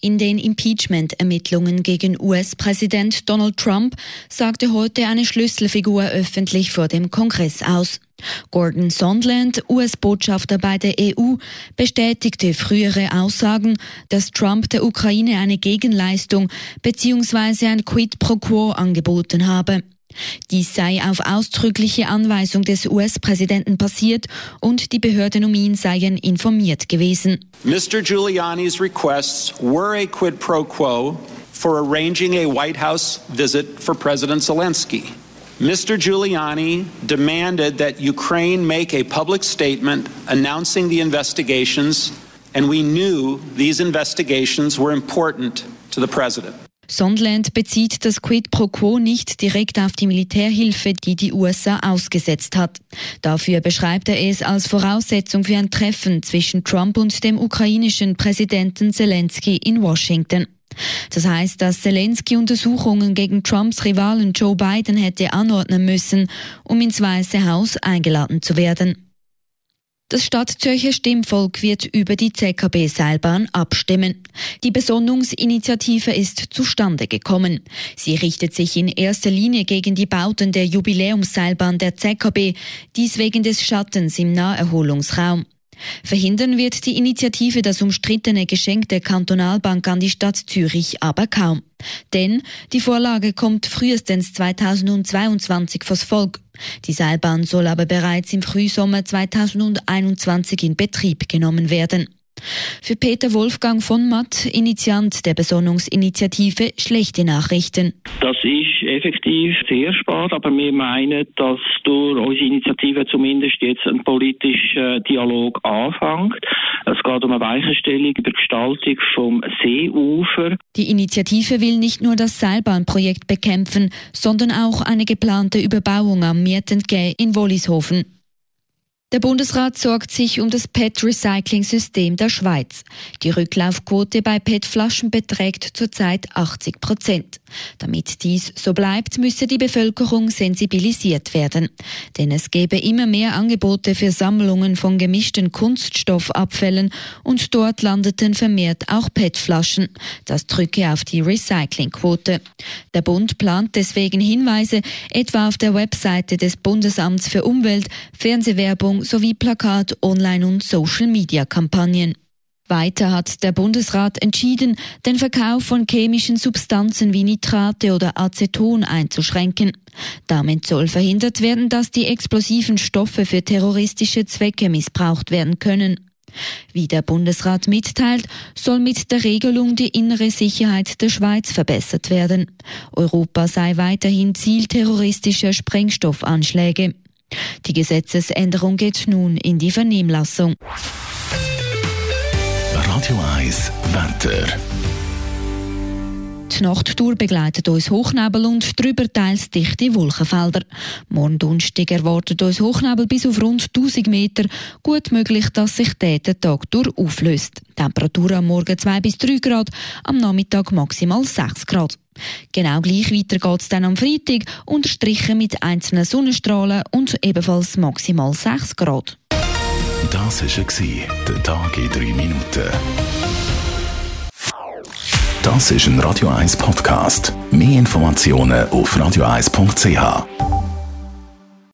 In den Impeachment-Ermittlungen gegen US-Präsident Donald Trump sagte heute eine Schlüsselfigur öffentlich vor dem Kongress aus. Gordon Sondland, US-Botschafter bei der EU, bestätigte frühere Aussagen, dass Trump der Ukraine eine Gegenleistung bzw. ein Quid pro quo angeboten habe. Dies sei auf ausdrückliche Anweisung des US-Präsidenten passiert und die Behörden um ihn seien informiert gewesen. Mr. Giuliani's requests were a quid pro quo for arranging a White House visit for President Zelensky. Mr. Giuliani demanded that Ukraine make a public statement announcing the investigations, and we knew these investigations were important to the president. Sondland bezieht das Quid pro quo nicht direkt auf die Militärhilfe, die die USA ausgesetzt hat. Dafür beschreibt er es als Voraussetzung für ein Treffen zwischen Trump und dem ukrainischen Präsidenten Zelensky in Washington. Das heißt, dass Zelensky Untersuchungen gegen Trumps Rivalen Joe Biden hätte anordnen müssen, um ins Weiße Haus eingeladen zu werden. Das Stadtzürcher Stimmvolk wird über die ZKB-Seilbahn abstimmen. Die Besonnungsinitiative ist zustande gekommen. Sie richtet sich in erster Linie gegen die Bauten der Jubiläumsseilbahn der ZKB, dies wegen des Schattens im Naherholungsraum. Verhindern wird die Initiative das umstrittene Geschenk der Kantonalbank an die Stadt Zürich aber kaum. Denn die Vorlage kommt frühestens 2022 vors Volk. Die Seilbahn soll aber bereits im Frühsommer 2021 in Betrieb genommen werden. Für Peter Wolfgang von Matt, Initiant der Besonnungsinitiative, schlechte Nachrichten. Das ist effektiv sehr spät, aber wir meinen, dass durch unsere Initiative zumindest jetzt ein politischer Dialog anfängt. Geht um eine Weichenstellung der Gestaltung vom Seeufer. Die Initiative will nicht nur das Seilbahnprojekt bekämpfen, sondern auch eine geplante Überbauung am Miertentgä in Wollishofen. Der Bundesrat sorgt sich um das PET-Recycling-System der Schweiz. Die Rücklaufquote bei PET-Flaschen beträgt zurzeit 80 Prozent. Damit dies so bleibt, müsse die Bevölkerung sensibilisiert werden. Denn es gäbe immer mehr Angebote für Sammlungen von gemischten Kunststoffabfällen und dort landeten vermehrt auch PET-Flaschen. Das drücke auf die Recyclingquote. Der Bund plant deswegen Hinweise, etwa auf der Webseite des Bundesamts für Umwelt, Fernsehwerbung Werbung sowie Plakat-, Online- und Social-Media-Kampagnen. Weiter hat der Bundesrat entschieden, den Verkauf von chemischen Substanzen wie Nitrate oder Aceton einzuschränken. Damit soll verhindert werden, dass die explosiven Stoffe für terroristische Zwecke missbraucht werden können. Wie der Bundesrat mitteilt, soll mit der Regelung die innere Sicherheit der Schweiz verbessert werden. Europa sei weiterhin Ziel terroristischer Sprengstoffanschläge. Die Gesetzesänderung geht nun in die Vernehmlassung. Radio 1 Wetter. Die Nachttour begleitet uns Hochnebel und drüber teils dichte Wolkenfelder. Morgen Donnerstag erwartet uns Hochnebel bis auf rund 1000 Meter. Gut möglich, dass sich der Tag durch auflöst. Temperatur am Morgen 2 bis 3 Grad, am Nachmittag maximal 6 Grad. Genau gleich weiter geht es dann am Freitag, unterstrichen mit einzelnen Sonnenstrahlen und ebenfalls maximal 6 Grad. Das war der Tag in 3 Minuten. Das ist ein Radio 1 Podcast. Mehr Informationen auf radio1.ch.